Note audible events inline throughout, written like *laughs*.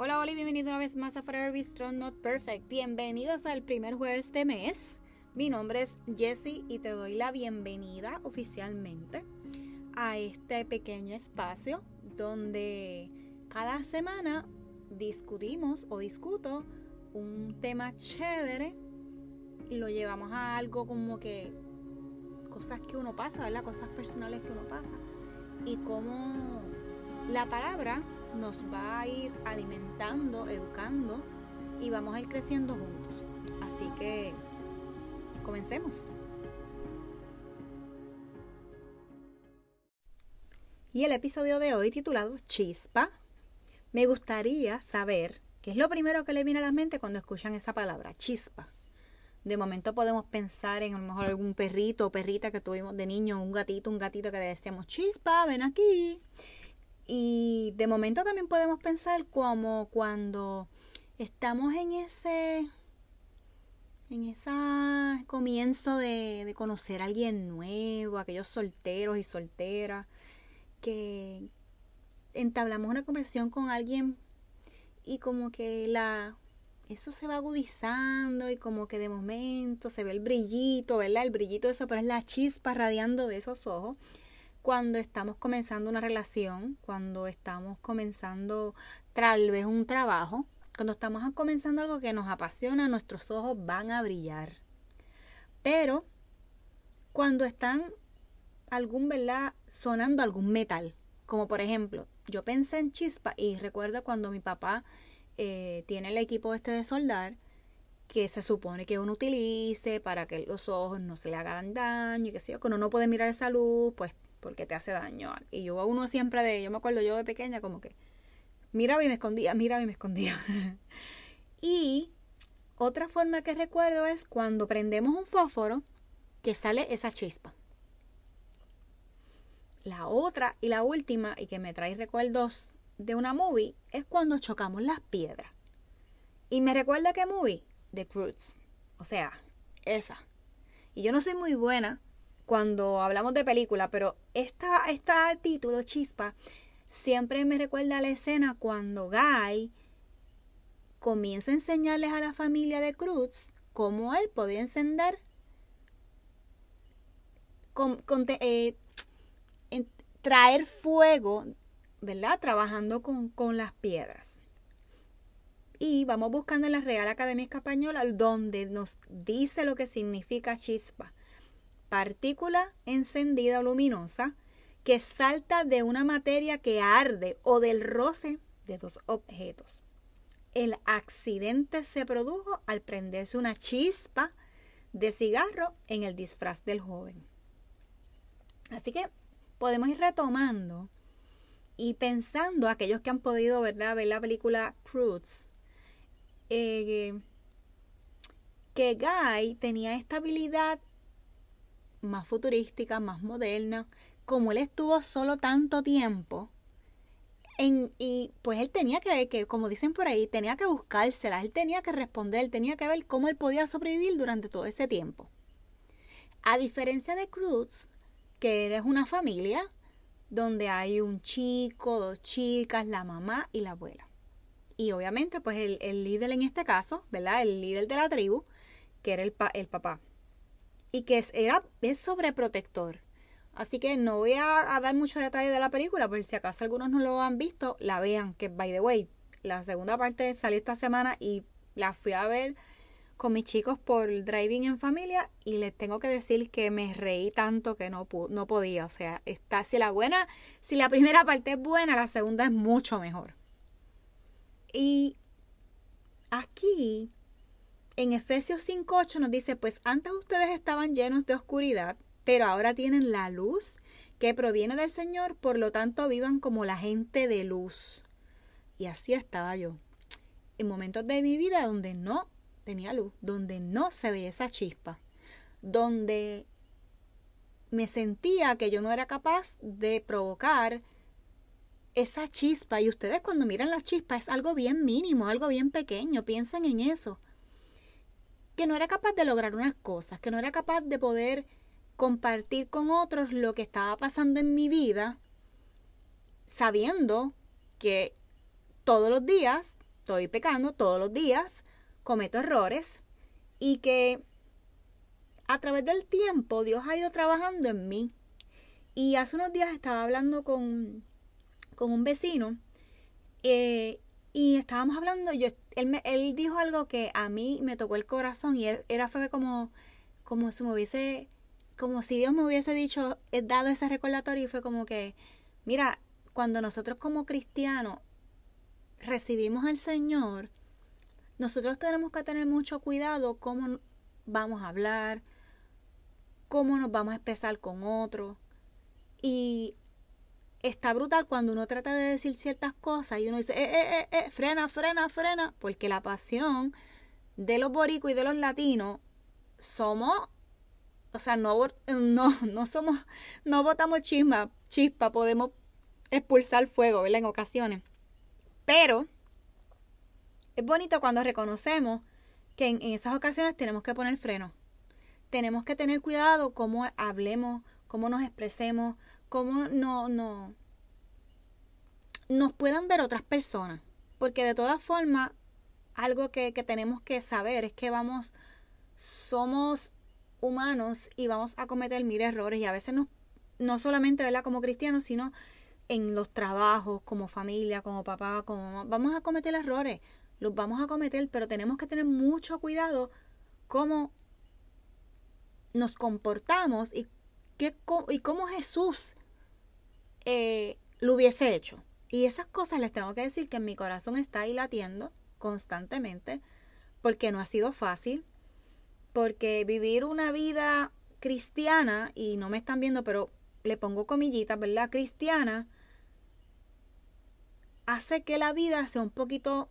Hola, hola y bienvenido una vez más a Forever Be Strong Not Perfect. Bienvenidos al primer jueves de mes. Mi nombre es Jessie y te doy la bienvenida oficialmente a este pequeño espacio donde cada semana discutimos o discuto un tema chévere y lo llevamos a algo como que cosas que uno pasa, ¿verdad? Cosas personales que uno pasa. Y cómo la palabra nos va a ir alimentando, educando y vamos a ir creciendo juntos. Así que comencemos. Y el episodio de hoy titulado Chispa, me gustaría saber qué es lo primero que le viene a la mente cuando escuchan esa palabra, chispa. De momento podemos pensar en a lo mejor algún perrito o perrita que tuvimos de niño, un gatito, un gatito que decíamos, chispa, ven aquí. Y de momento también podemos pensar como cuando estamos en ese en ese comienzo de, de, conocer a alguien nuevo, aquellos solteros y solteras, que entablamos una conversación con alguien y como que la eso se va agudizando y como que de momento se ve el brillito, ¿verdad? El brillito de eso, pero es la chispa radiando de esos ojos cuando estamos comenzando una relación, cuando estamos comenzando tal vez un trabajo, cuando estamos comenzando algo que nos apasiona, nuestros ojos van a brillar. Pero cuando están algún, ¿verdad? Sonando algún metal, como por ejemplo, yo pensé en chispa y recuerdo cuando mi papá eh, tiene el equipo este de soldar que se supone que uno utilice para que los ojos no se le hagan daño y que si uno no puede mirar esa luz, pues porque te hace daño. Y yo a uno siempre de, yo me acuerdo yo de pequeña como que miraba y me escondía, miraba y me escondía. *laughs* y otra forma que recuerdo es cuando prendemos un fósforo que sale esa chispa. La otra y la última y que me trae recuerdos de una movie es cuando chocamos las piedras. Y me recuerda que movie, The Cruz. O sea, esa. Y yo no soy muy buena cuando hablamos de película, pero esta, este título, Chispa, siempre me recuerda a la escena cuando Guy comienza a enseñarles a la familia de Cruz cómo él podía encender con, eh, traer fuego ¿verdad? Trabajando con, las piedras. Y vamos buscando en la Real Academia Española donde nos dice lo que significa chispa. Partícula encendida o luminosa que salta de una materia que arde o del roce de dos objetos. El accidente se produjo al prenderse una chispa de cigarro en el disfraz del joven. Así que podemos ir retomando y pensando, aquellos que han podido ¿verdad? ver la película Cruz, eh, que Guy tenía esta habilidad más futurística, más moderna, como él estuvo solo tanto tiempo, en, y pues él tenía que, que, como dicen por ahí, tenía que buscársela, él tenía que responder, tenía que ver cómo él podía sobrevivir durante todo ese tiempo. A diferencia de Cruz, que eres una familia, donde hay un chico, dos chicas, la mamá y la abuela. Y obviamente, pues el, líder en este caso, ¿verdad? El líder de la tribu, que era el, el papá. Y que era, es sobreprotector. Así que no voy a, dar mucho detalle de la película, por si acaso algunos no lo han visto, la vean, que by the way, la segunda parte salió esta semana y la fui a ver con mis chicos por driving en familia y les tengo que decir que me reí tanto que no, no podía. O sea, está, si la buena, si la primera parte es buena, la segunda es mucho mejor. Y aquí, en Efesios 5.8 nos dice, pues antes ustedes estaban llenos de oscuridad, pero ahora tienen la luz que proviene del Señor, por lo tanto vivan como la gente de luz. Y así estaba yo. En momentos de mi vida donde no tenía luz, donde no se veía esa chispa, donde me sentía que yo no era capaz de provocar esa chispa. Y ustedes cuando miran la chispa es algo bien mínimo, algo bien pequeño, piensen en eso. Que no era capaz de lograr unas cosas, que no era capaz de poder compartir con otros lo que estaba pasando en mi vida, sabiendo que todos los días estoy pecando todos los días, cometo errores y que a través del tiempo Dios ha ido trabajando en mí. Y hace unos días estaba hablando con, con un vecino eh, y estábamos hablando, yo, él, él dijo algo que a mí me tocó el corazón y era fue como, como si me hubiese, como si Dios me hubiese dicho, he dado ese recordatorio y fue como que, mira, cuando nosotros como cristianos recibimos al Señor, nosotros tenemos que tener mucho cuidado cómo vamos a hablar, cómo nos vamos a expresar con otros. Y está brutal cuando uno trata de decir ciertas cosas y uno dice, eh, eh, eh, eh frena, frena, frena, porque la pasión de los boricos y de los latinos somos, o sea, no, no, *laughs* no somos, no botamos chispa, chispa, podemos expulsar fuego, ¿verdad? En ocasiones. Pero es bonito cuando reconocemos que en, esas ocasiones tenemos que poner freno. Tenemos que tener cuidado cómo hablemos, cómo nos expresemos, cómo no, no nos puedan ver otras personas. Porque de todas formas, algo que, tenemos que saber es que vamos, somos humanos y vamos a cometer mil errores y a veces no, no solamente ¿verdad? como cristianos, sino en los trabajos, como familia, como papá, como mamá, vamos a cometer errores, los vamos a cometer, pero tenemos que tener mucho cuidado cómo nos comportamos y, qué, y cómo Jesús eh, lo hubiese hecho. Y esas cosas les tengo que decir que en mi corazón está ahí latiendo constantemente, porque no ha sido fácil, porque vivir una vida cristiana, y no me están viendo, pero le pongo comillitas, ¿verdad? Cristiana, hace que la vida sea un poquito,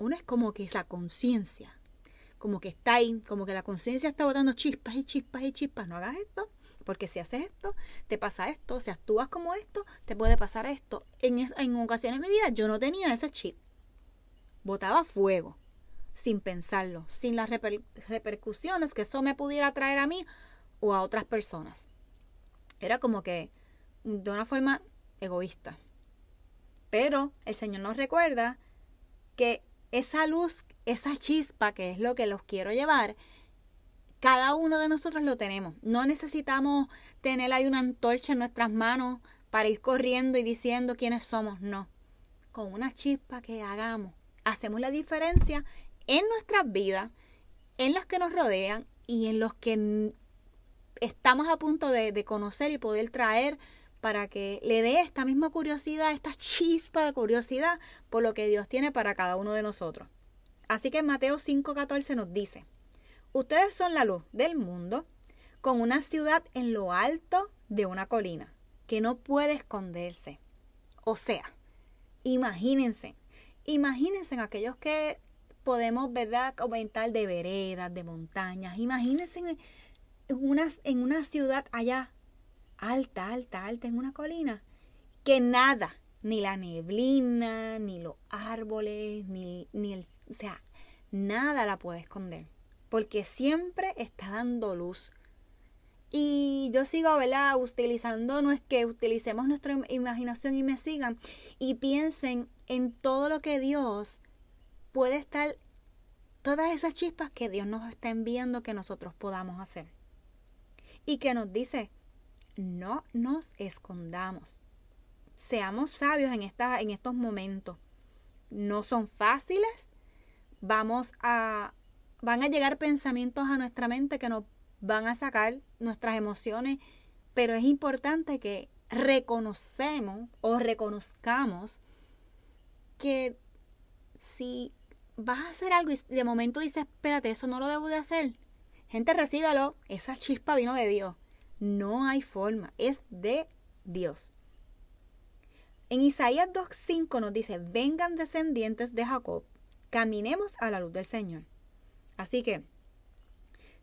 uno es como que es la conciencia, como que está ahí, como que la conciencia está botando chispas y chispas y chispas, no hagas esto, porque si haces esto, te pasa esto, si actúas como esto, te puede pasar esto. En, en ocasiones de mi vida yo no tenía ese chip, botaba fuego, sin pensarlo, sin las repercusiones que eso me pudiera traer a mí o a otras personas. Era como que de una forma egoísta. Pero el Señor nos recuerda que esa luz, esa chispa, que es lo que los quiero llevar, cada uno de nosotros lo tenemos. No necesitamos tener ahí una antorcha en nuestras manos para ir corriendo y diciendo quiénes somos. No. Con una chispa que hagamos, hacemos la diferencia en nuestras vidas, en las que nos rodean y en los que estamos a punto de, conocer y poder traer para que le dé esta misma curiosidad, esta chispa de curiosidad por lo que Dios tiene para cada uno de nosotros. Así que Mateo 5:14 nos dice, ustedes son la luz del mundo, con una ciudad en lo alto de una colina, que no puede esconderse. O sea, imagínense, imagínense en aquellos que podemos, ¿verdad?, comentar de veredas, de montañas, imagínense en, una, en una ciudad allá alta, alta, alta en una colina, que nada, ni la neblina, ni los árboles, ni, ni el, o sea, nada la puede esconder, porque siempre está dando luz. Y yo sigo, ¿verdad? Utilizando, no es que utilicemos nuestra imaginación y me sigan y piensen en todo lo que Dios puede estar, todas esas chispas que Dios nos está enviando que nosotros podamos hacer. Y que nos dice, no nos escondamos. Seamos sabios en, en estos momentos. No son fáciles. Vamos a, van a llegar pensamientos a nuestra mente que nos van a sacar nuestras emociones, pero es importante que reconocemos o reconozcamos que si vas a hacer algo y de momento dices, espérate, eso no lo debo de hacer. Gente, recíbalo, esa chispa vino de Dios. No hay forma, es de Dios. En Isaías 2.5 nos dice, vengan descendientes de Jacob, caminemos a la luz del Señor. Así que,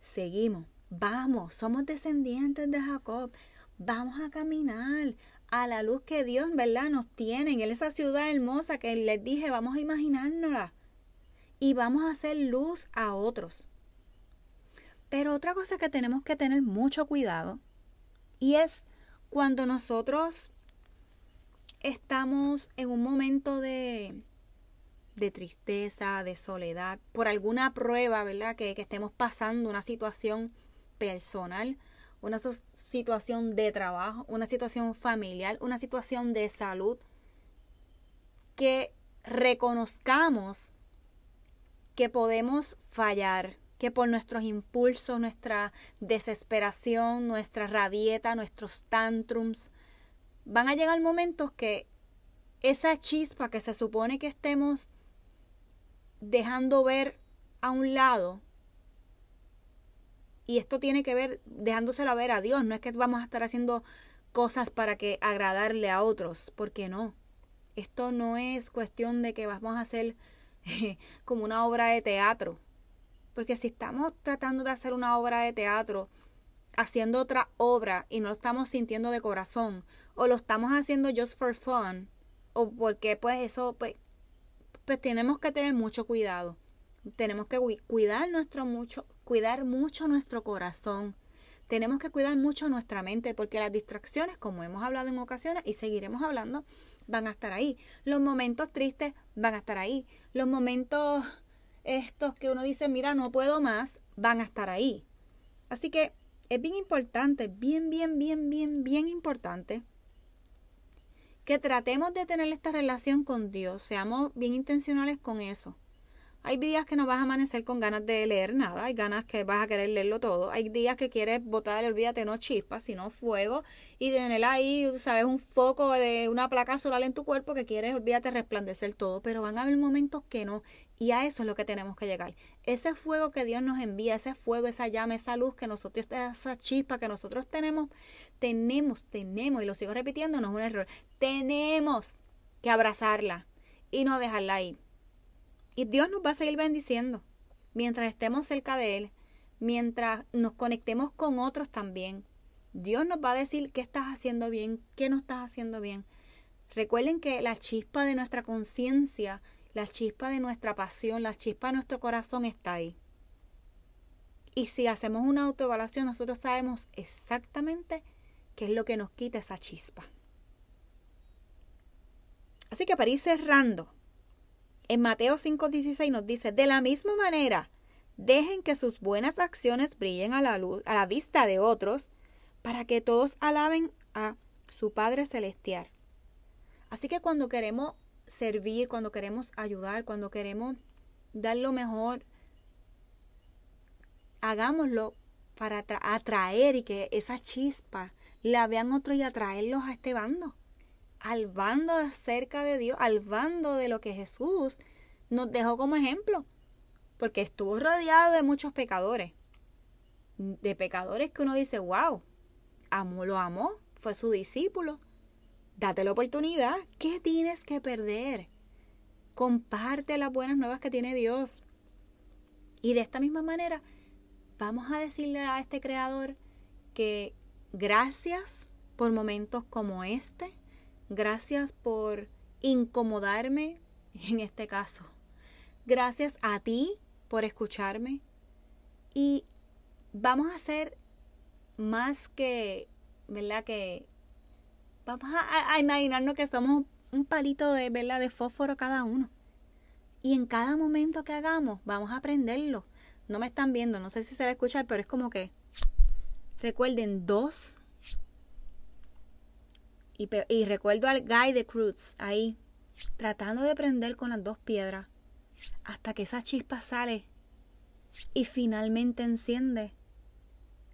seguimos, vamos, somos descendientes de Jacob, vamos a caminar a la luz que Dios, ¿verdad?, nos tiene en esa ciudad hermosa que les dije, vamos a imaginárnosla y vamos a hacer luz a otros. Pero otra cosa que tenemos que tener mucho cuidado y es cuando nosotros estamos en un momento de, de tristeza, de soledad, por alguna prueba, ¿verdad? Que, que estemos pasando una situación personal, una situación de trabajo, una situación familiar, una situación de salud, que reconozcamos que podemos fallar, que por nuestros impulsos, nuestra desesperación, nuestra rabieta, nuestros tantrums, van a llegar momentos que esa chispa que se supone que estemos dejando ver a un lado, y esto tiene que ver dejándosela ver a Dios, no es que vamos a estar haciendo cosas para que agradarle a otros, porque no. Esto no es cuestión de que vamos a hacer *laughs* como una obra de teatro. Porque si estamos tratando de hacer una obra de teatro, haciendo otra obra y no lo estamos sintiendo de corazón, o lo estamos haciendo just for fun, o porque pues eso, pues, pues tenemos que tener mucho cuidado. Tenemos que cuidar nuestro mucho, cuidar mucho nuestro corazón. Tenemos que cuidar mucho nuestra mente, porque las distracciones, como hemos hablado en ocasiones y seguiremos hablando, van a estar ahí. Los momentos tristes van a estar ahí. Los momentos estos que uno dice, mira, no puedo más, van a estar ahí. Así que es bien importante, bien, bien, bien, bien, bien importante que tratemos de tener esta relación con Dios, seamos bien intencionales con eso. Hay días que no vas a amanecer con ganas de leer nada, hay ganas que vas a querer leerlo todo, hay días que quieres botar, olvídate, no chispas, sino fuego y tener ahí, sabes, un foco de una placa solar en tu cuerpo que quieres, olvídate, resplandecer todo, pero van a haber momentos que no y a eso es lo que tenemos que llegar. Ese fuego que Dios nos envía, ese fuego, esa llama, esa luz que nosotros, esa chispa que nosotros tenemos, tenemos, tenemos, y lo sigo repitiendo, no es un error, tenemos que abrazarla y no dejarla ahí y Dios nos va a seguir bendiciendo mientras estemos cerca de Él, mientras nos conectemos con otros también. Dios nos va a decir qué estás haciendo bien, qué no estás haciendo bien. Recuerden que la chispa de nuestra conciencia, la chispa de nuestra pasión, la chispa de nuestro corazón está ahí. Y si hacemos una autoevaluación, nosotros sabemos exactamente qué es lo que nos quita esa chispa. Así que para ir cerrando, en Mateo 5:16 nos dice, de la misma manera, dejen que sus buenas acciones brillen a la luz, a la vista de otros, para que todos alaben a su Padre celestial. Así que cuando queremos servir, cuando queremos ayudar, cuando queremos dar lo mejor, hagámoslo para atraer y que esa chispa la vean otros y atraerlos a este bando al bando acerca de Dios, al bando de lo que Jesús nos dejó como ejemplo. Porque estuvo rodeado de muchos pecadores. De pecadores que uno dice, wow, amó, lo amó, fue su discípulo. Date la oportunidad. ¿Qué tienes que perder? Comparte las buenas nuevas que tiene Dios. Y de esta misma manera, vamos a decirle a este creador que gracias por momentos como este, Gracias por incomodarme en este caso. Gracias a ti por escucharme. Y vamos a hacer más que, ¿verdad? Que vamos a, imaginarnos que somos un palito de, ¿verdad? de fósforo cada uno. Y en cada momento que hagamos, vamos a aprenderlo. No me están viendo, no sé si se va a escuchar, pero es como que, recuerden, dos y, recuerdo al guy de Cruz ahí, tratando de prender con las dos piedras, hasta que esa chispa sale y finalmente enciende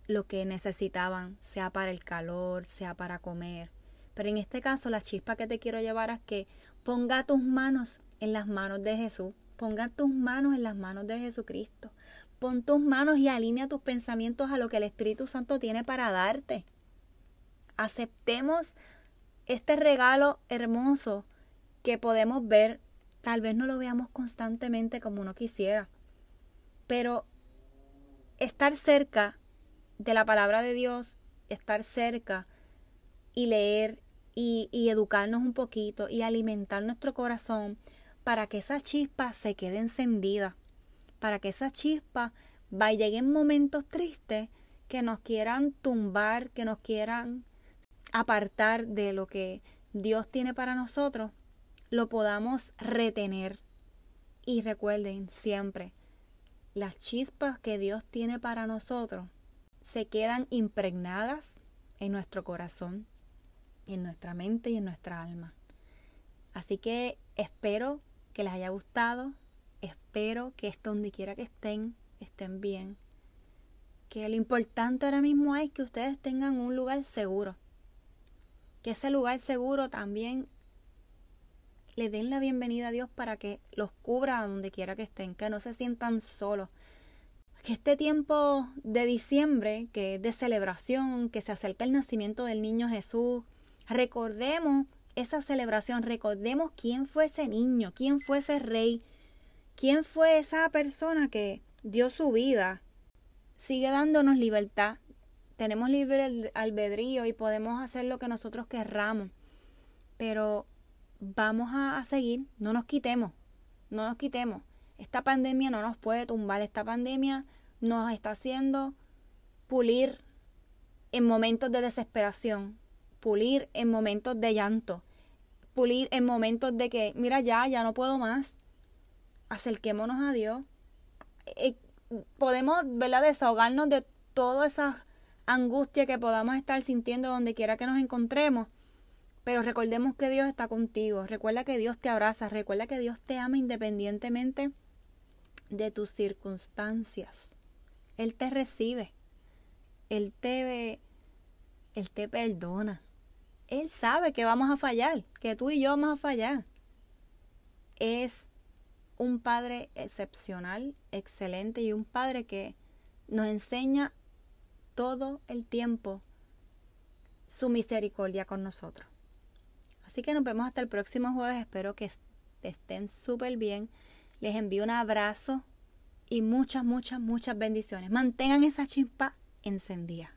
lo que necesitaban, sea para el calor, sea para comer. Pero en este caso, la chispa que te quiero llevar es que ponga tus manos en las manos de Jesús. Ponga tus manos en las manos de Jesucristo. Pon tus manos y alinea tus pensamientos a lo que el Espíritu Santo tiene para darte. Aceptemos este regalo hermoso que podemos ver, tal vez no lo veamos constantemente como uno quisiera, pero estar cerca de la palabra de Dios, estar cerca y leer y, educarnos un poquito y alimentar nuestro corazón para que esa chispa se quede encendida, para que esa chispa vaya en momentos tristes que nos quieran tumbar, que nos quieran apartar de lo que Dios tiene para nosotros, lo podamos retener Y recuerden siempre, las chispas que Dios tiene para nosotros se quedan impregnadas en nuestro corazón, en nuestra mente y en nuestra alma. Así que espero que les haya gustado, espero que esto donde quiera que estén, estén bien. Que lo importante ahora mismo es que ustedes tengan un lugar seguro. Que ese lugar seguro también le den la bienvenida a Dios para que los cubra donde quiera que estén, que no se sientan solos. Que este tiempo de diciembre, que es de celebración, que se acerca el nacimiento del niño Jesús, recordemos esa celebración, recordemos quién fue ese niño, quién fue ese rey, quién fue esa persona que dio su vida. Sigue dándonos libertad. Tenemos libre albedrío y podemos hacer lo que nosotros querramos. Pero vamos a, seguir, no nos quitemos, no nos quitemos. Esta pandemia no nos puede tumbar, esta pandemia nos está haciendo pulir en momentos de desesperación, pulir en momentos de llanto, pulir en momentos de que, mira, ya, ya no puedo más. Acerquémonos a Dios. Eh, podemos, ¿verdad?, desahogarnos de toda esa angustia que podamos estar sintiendo donde quiera que nos encontremos pero recordemos que Dios está contigo. Recuerda que Dios te abraza. Recuerda que Dios te ama independientemente de tus circunstancias. Él te recibe. Él te, él te perdona. Él sabe que vamos a fallar, que tú y yo vamos a fallar. Es un padre excepcional, excelente y un padre que nos enseña todo el tiempo su misericordia con nosotros. Así que nos vemos hasta el próximo jueves. Espero que estén súper bien. Les envío un abrazo y muchas, muchas, muchas bendiciones. Mantengan esa chispa encendida.